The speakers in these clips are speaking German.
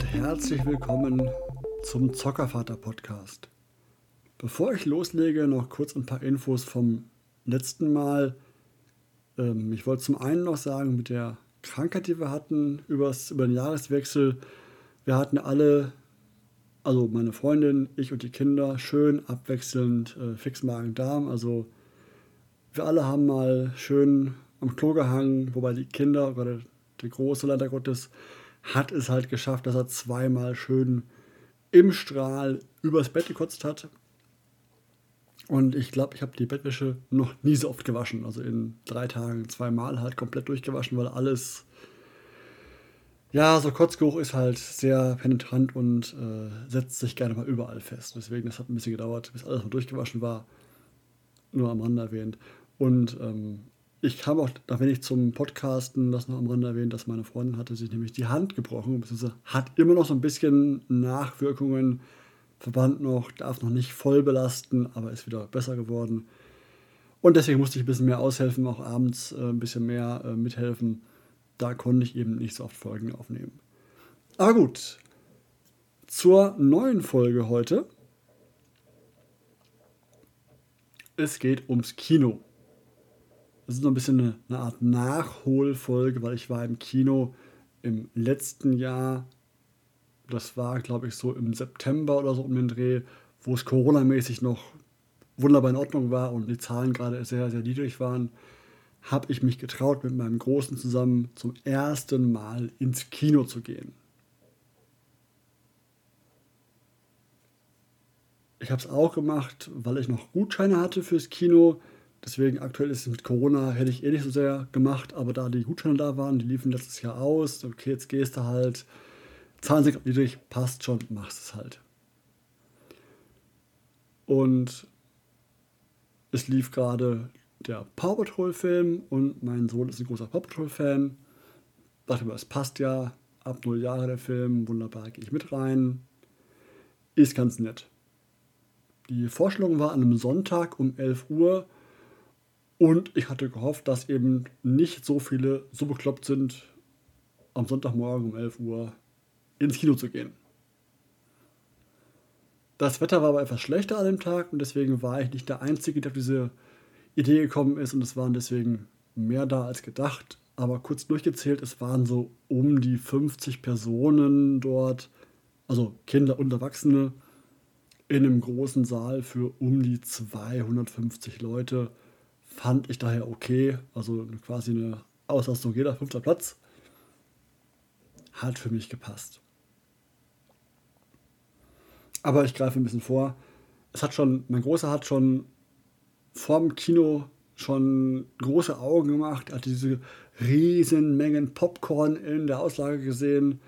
und herzlich willkommen zum Zockervater Podcast. Bevor ich loslege, noch kurz ein paar Infos vom letzten Mal. Ähm, ich wollte zum einen noch sagen, mit der Krankheit, die wir hatten übers, über den Jahreswechsel, wir hatten alle, also meine Freundin, ich und die Kinder, schön abwechselnd äh, Fixmagen-Darm. Also wir alle haben mal schön am Klo gehangen, wobei die Kinder, gerade der große leider Gottes, hat es halt geschafft, dass er zweimal schön im Strahl übers Bett gekotzt hat. Und ich glaube, ich habe die Bettwäsche noch nie so oft gewaschen. Also in drei Tagen zweimal halt komplett durchgewaschen, weil alles, ja, so Kotzgeruch ist halt sehr penetrant und äh, setzt sich gerne mal überall fest. Deswegen, das hat ein bisschen gedauert, bis alles mal durchgewaschen war. Nur am Rande erwähnt. Und ähm, ich kam auch, da wenn ich zum Podcasten das noch am Rande erwähnt, dass meine Freundin hatte sich nämlich die Hand gebrochen, beziehungsweise hat immer noch so ein bisschen Nachwirkungen. Verband noch, darf noch nicht voll belasten, aber ist wieder besser geworden. Und deswegen musste ich ein bisschen mehr aushelfen, auch abends äh, ein bisschen mehr äh, mithelfen. Da konnte ich eben nicht so oft Folgen aufnehmen. Aber gut, zur neuen Folge heute. Es geht ums Kino. Das ist so ein bisschen eine, eine Art Nachholfolge, weil ich war im Kino im letzten Jahr. Das war, glaube ich, so im September oder so um den Dreh, wo es Corona-mäßig noch wunderbar in Ordnung war und die Zahlen gerade sehr, sehr niedrig waren, habe ich mich getraut, mit meinem Großen zusammen zum ersten Mal ins Kino zu gehen. Ich habe es auch gemacht, weil ich noch Gutscheine hatte fürs Kino. Deswegen aktuell ist es mit Corona, hätte ich eh nicht so sehr gemacht, aber da die Gutscheine da waren, die liefen letztes Jahr aus, okay, jetzt gehst du halt, Zahlen sind niedrig, passt schon, machst es halt. Und es lief gerade der Paw Patrol Film und mein Sohn ist ein großer Paw Patrol Fan. Dachte mir, es passt ja, ab null Jahre der Film, wunderbar, gehe ich mit rein. Ist ganz nett. Die Vorstellung war an einem Sonntag um 11 Uhr und ich hatte gehofft, dass eben nicht so viele so bekloppt sind, am Sonntagmorgen um 11 Uhr ins Kino zu gehen. Das Wetter war aber etwas schlechter an dem Tag und deswegen war ich nicht der Einzige, der auf diese Idee gekommen ist und es waren deswegen mehr da als gedacht. Aber kurz durchgezählt, es waren so um die 50 Personen dort, also Kinder und Erwachsene, in einem großen Saal für um die 250 Leute fand ich daher okay. Also quasi eine Auslastung jeder fünfter Platz. Hat für mich gepasst. Aber ich greife ein bisschen vor. Es hat schon, mein Großer hat schon vorm Kino schon große Augen gemacht, hat diese riesen Mengen Popcorn in der Auslage gesehen.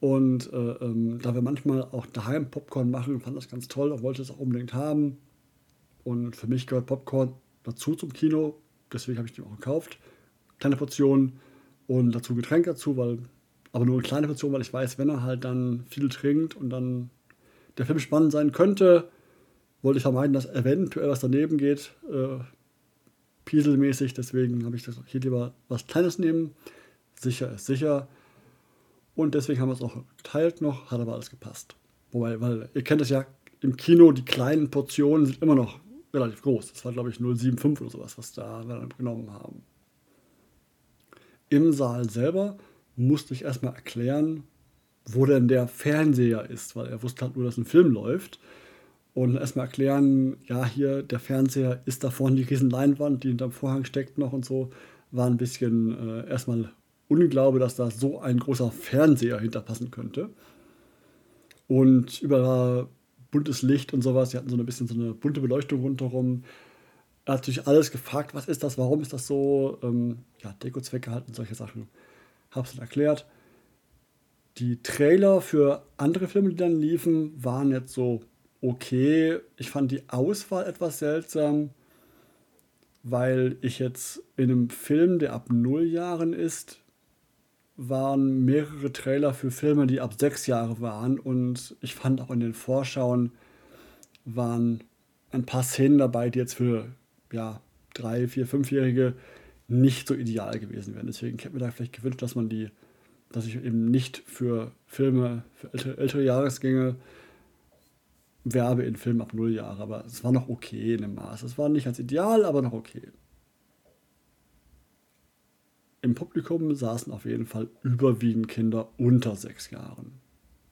Und äh, ähm, da wir manchmal auch daheim Popcorn machen, fand das ganz toll und wollte es auch unbedingt haben. Und für mich gehört Popcorn dazu zum Kino. Deswegen habe ich die auch gekauft. Kleine Portion und dazu Getränk dazu, weil, aber nur eine kleine Portion, weil ich weiß, wenn er halt dann viel trinkt und dann der Film spannend sein könnte, wollte ich vermeiden, dass eventuell was daneben geht, äh, pieselmäßig. Deswegen habe ich das hier lieber was Kleines nehmen. Sicher ist sicher. Und deswegen haben wir es auch geteilt noch, hat aber alles gepasst. Wobei, weil ihr kennt es ja, im Kino, die kleinen Portionen sind immer noch relativ groß. Das war, glaube ich, 0,75 oder sowas, was da wir genommen haben. Im Saal selber musste ich erstmal erklären, wo denn der Fernseher ist, weil er wusste halt nur, dass ein Film läuft. Und erstmal erklären, ja, hier der Fernseher ist da vorne die riesen Leinwand, die hinterm Vorhang steckt noch und so, war ein bisschen äh, erstmal Unglaube, dass da so ein großer Fernseher hinterpassen könnte. Und über buntes Licht und sowas. Sie hatten so ein bisschen so eine bunte Beleuchtung rundherum. Er hat natürlich alles gefragt, was ist das, warum ist das so? Ähm, ja, Dekozwecke halt und solche Sachen. Hab's dann erklärt. Die Trailer für andere Filme, die dann liefen, waren jetzt so okay. Ich fand die Auswahl etwas seltsam, weil ich jetzt in einem Film, der ab null Jahren ist, waren mehrere Trailer für Filme, die ab sechs Jahre waren. Und ich fand auch in den Vorschauen waren ein paar Szenen dabei, die jetzt für ja, drei, vier, fünfjährige nicht so ideal gewesen wären. Deswegen hätte mir da vielleicht gewünscht, dass man die dass ich eben nicht für Filme, für ältere, ältere Jahresgänge werbe in Filmen ab null Jahre, aber es war noch okay in dem Maß. Es war nicht ganz ideal, aber noch okay. Im Publikum saßen auf jeden Fall überwiegend Kinder unter sechs Jahren.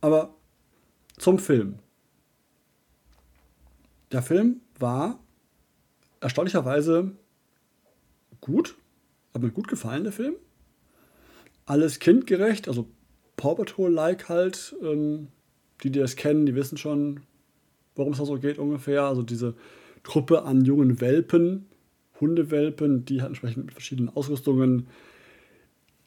Aber zum Film. Der Film war erstaunlicherweise gut, hat mir gut gefallen, der Film. Alles kindgerecht, also Paw Patrol-like halt. Ähm, die, die das kennen, die wissen schon, worum es da so geht ungefähr. Also diese Truppe an jungen Welpen, Hundewelpen, die halt entsprechend mit verschiedenen Ausrüstungen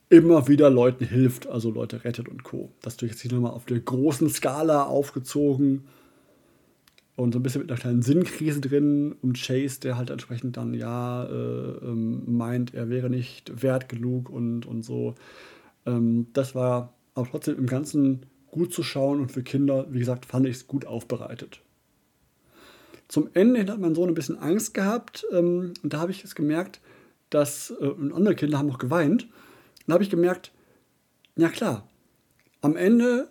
immer wieder Leuten hilft, also Leute rettet und Co. Das ist jetzt hier nochmal auf der großen Skala aufgezogen und so ein bisschen mit einer kleinen Sinnkrise drin und Chase, der halt entsprechend dann ja äh, ähm, meint, er wäre nicht wert genug und, und so. Ähm, das war aber trotzdem im Ganzen gut zu schauen und für Kinder, wie gesagt, fand ich es gut aufbereitet. Zum Ende hat mein Sohn ein bisschen Angst gehabt ähm, und da habe ich es gemerkt, dass äh, andere Kinder haben auch geweint. Und da habe ich gemerkt, ja klar, am Ende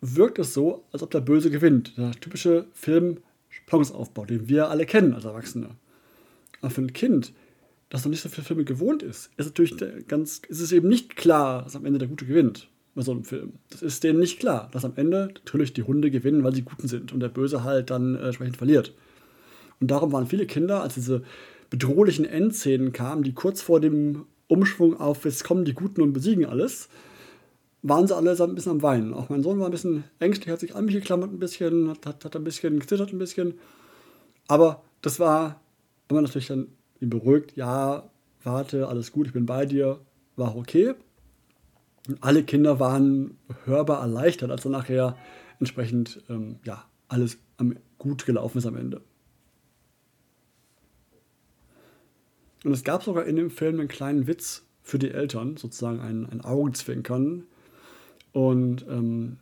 wirkt es so, als ob der Böse gewinnt. Der typische Film-Spannungsaufbau, den wir alle kennen als Erwachsene. Aber für ein Kind, das noch nicht so viele Filme gewohnt ist, ist natürlich ganz, ist es eben nicht klar, dass am Ende der Gute gewinnt bei so einem Film. Das ist denen nicht klar, dass am Ende natürlich die Hunde gewinnen, weil sie Guten sind und der Böse halt dann äh, entsprechend verliert. Und darum waren viele Kinder, als diese bedrohlichen Endszenen kamen, die kurz vor dem Umschwung auf, jetzt kommen die Guten und besiegen alles, waren sie alle ein bisschen am Weinen. Auch mein Sohn war ein bisschen ängstlich, hat sich an mich geklammert ein bisschen, hat, hat, hat ein bisschen gezittert ein bisschen. Aber das war, wenn man natürlich dann ihn beruhigt, ja, warte, alles gut, ich bin bei dir, war okay. Und alle Kinder waren hörbar erleichtert, als dann nachher entsprechend ähm, ja, alles am, gut gelaufen ist am Ende. Und es gab sogar in dem Film einen kleinen Witz für die Eltern, sozusagen ein, ein Augenzwinkern, und ähm,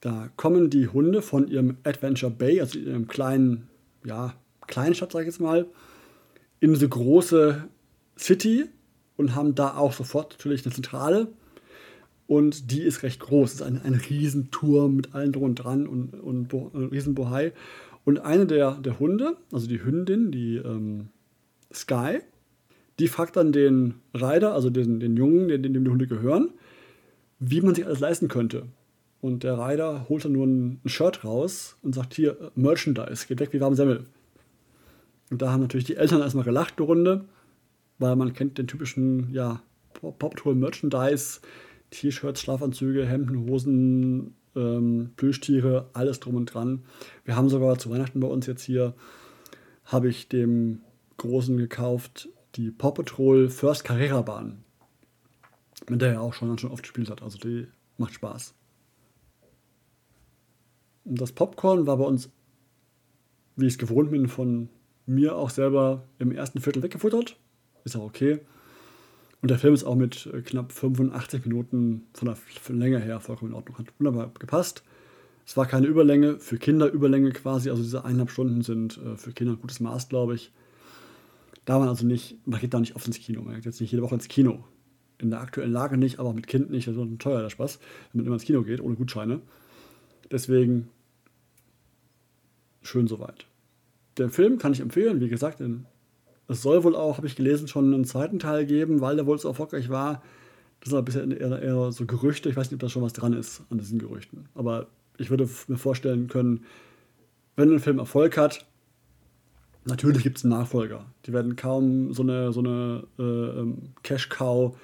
da kommen die Hunde von ihrem Adventure Bay, also ihrem kleinen, ja, Kleinstadt, sag ich jetzt mal, in diese große City und haben da auch sofort natürlich eine Zentrale. Und die ist recht groß. Es ist ein, ein Riesenturm mit allen drum und dran und, und ein Riesenbohai. Und eine der, der Hunde, also die Hündin, die ähm, Sky, die fragt dann den Reiter, also den, den Jungen, dem die Hunde gehören, wie man sich alles leisten könnte. Und der Reiter holt dann nur ein Shirt raus und sagt: Hier, Merchandise, geht weg wie warme Semmel. Und da haben natürlich die Eltern erstmal gelacht, eine Runde, weil man kennt den typischen, ja, Pop Patrol Merchandise, T-Shirts, Schlafanzüge, Hemden, Hosen, ähm, Plüschtiere, alles drum und dran. Wir haben sogar zu Weihnachten bei uns jetzt hier, habe ich dem Großen gekauft, die Paw Patrol First Carrera Bahn mit der er auch schon, schon oft gespielt hat. Also die macht Spaß. Und das Popcorn war bei uns, wie ich es gewohnt bin, von mir auch selber im ersten Viertel weggefuttert. Ist auch okay. Und der Film ist auch mit äh, knapp 85 Minuten von der Länge her vollkommen in Ordnung. Hat wunderbar gepasst. Es war keine Überlänge, für Kinder Überlänge quasi. Also diese eineinhalb Stunden sind äh, für Kinder ein gutes Maß, glaube ich. Da man also nicht, man geht da nicht oft ins Kino. Man geht jetzt nicht jede Woche ins Kino in der aktuellen Lage nicht, aber mit Kind nicht. Das ist ein teuer der Spaß, wenn man immer ins Kino geht, ohne Gutscheine. Deswegen schön soweit. Den Film kann ich empfehlen, wie gesagt, es soll wohl auch, habe ich gelesen, schon einen zweiten Teil geben, weil der wohl so erfolgreich war. Das sind ein bisschen eher, eher so Gerüchte. Ich weiß nicht, ob da schon was dran ist an diesen Gerüchten. Aber ich würde mir vorstellen können, wenn ein Film Erfolg hat, natürlich gibt es einen Nachfolger. Die werden kaum so eine, so eine äh, ähm, Cash-Cow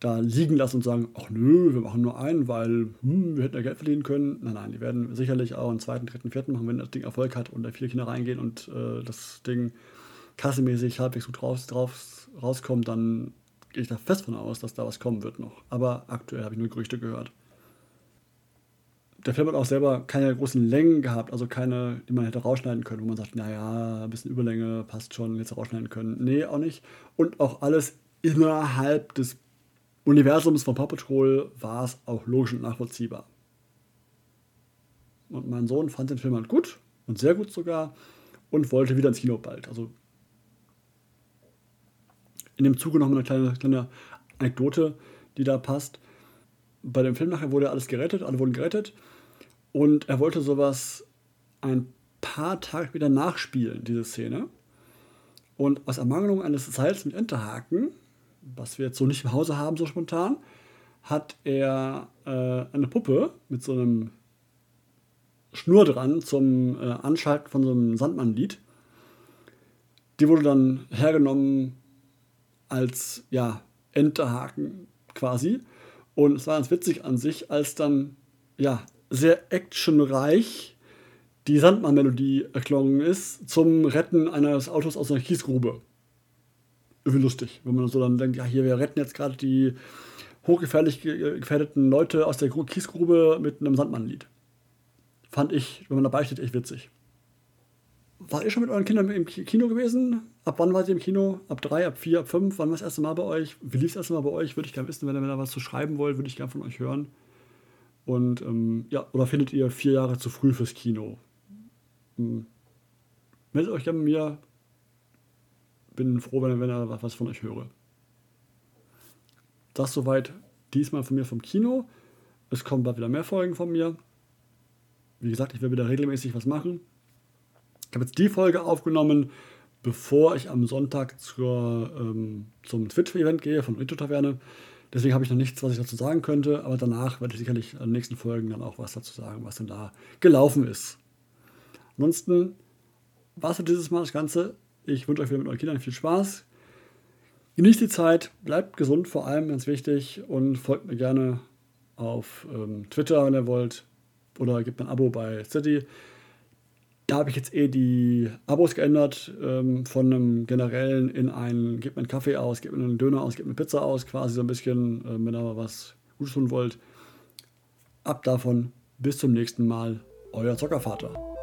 da liegen lassen und sagen, ach nö, wir machen nur einen, weil hm, wir hätten ja Geld verdienen können. Nein, nein, die werden sicherlich auch einen zweiten, dritten, vierten machen, wenn das Ding Erfolg hat und da viele Kinder reingehen und äh, das Ding kassemäßig halbwegs gut raus, drauf, rauskommt, dann gehe ich da fest von aus, dass da was kommen wird noch. Aber aktuell habe ich nur Gerüchte gehört. Der Film hat auch selber keine großen Längen gehabt, also keine, die man hätte rausschneiden können, wo man sagt, naja, ein bisschen Überlänge passt schon, jetzt rausschneiden können. Nee, auch nicht. Und auch alles innerhalb des Universums von Paw Patrol war es auch logisch und nachvollziehbar. Und mein Sohn fand den Film halt gut und sehr gut sogar und wollte wieder ins Kino bald. Also in dem Zuge noch mal eine kleine, kleine Anekdote, die da passt. Bei dem Film nachher wurde alles gerettet, alle wurden gerettet. Und er wollte sowas ein paar Tage wieder nachspielen, diese Szene. Und aus Ermangelung eines Seils mit Enterhaken, was wir jetzt so nicht im Hause haben, so spontan, hat er äh, eine Puppe mit so einem Schnur dran zum äh, Anschalten von so einem Sandmannlied. Die wurde dann hergenommen als ja, Enterhaken quasi. Und es war ganz witzig an sich, als dann ja sehr actionreich die Sandmann-Melodie erklungen ist zum Retten eines Autos aus einer Kiesgrube. Irgendwie lustig, wenn man so dann denkt, ja, hier, wir retten jetzt gerade die hochgefährlich gefährdeten Leute aus der Kiesgrube mit einem Sandmannlied. Fand ich, wenn man dabei steht, echt witzig. War ihr schon mit euren Kindern im Kino gewesen? Ab wann wart ihr im Kino? Ab drei, ab vier, ab fünf? Wann war das erste Mal bei euch? Wie lief das erste Mal bei euch? Würde ich gerne wissen, wenn ihr da was zu schreiben wollt, würde ich gerne von euch hören. Und ähm, ja, oder findet ihr vier Jahre zu früh fürs Kino? Hm. Meldet euch gerne bei mir. Bin froh, wenn, wenn ich was von euch höre. Das soweit diesmal von mir vom Kino. Es kommen bald wieder mehr Folgen von mir. Wie gesagt, ich will wieder regelmäßig was machen. Ich habe jetzt die Folge aufgenommen, bevor ich am Sonntag zur, ähm, zum Twitch-Event gehe von Rito Taverne. Deswegen habe ich noch nichts, was ich dazu sagen könnte, aber danach werde ich sicherlich in den nächsten Folgen dann auch was dazu sagen, was denn da gelaufen ist. Ansonsten war es für dieses Mal das Ganze. Ich wünsche euch wieder mit euren Kindern viel Spaß. Genießt die Zeit, bleibt gesund, vor allem ganz wichtig, und folgt mir gerne auf ähm, Twitter, wenn ihr wollt, oder gebt ein Abo bei City. Da habe ich jetzt eh die Abos geändert ähm, von einem generellen in einen, gebt mir einen Kaffee aus, gebt mir einen Döner aus, gebt mir eine Pizza aus, quasi so ein bisschen, äh, wenn ihr was Gutes tun wollt. Ab davon, bis zum nächsten Mal, euer Zockervater.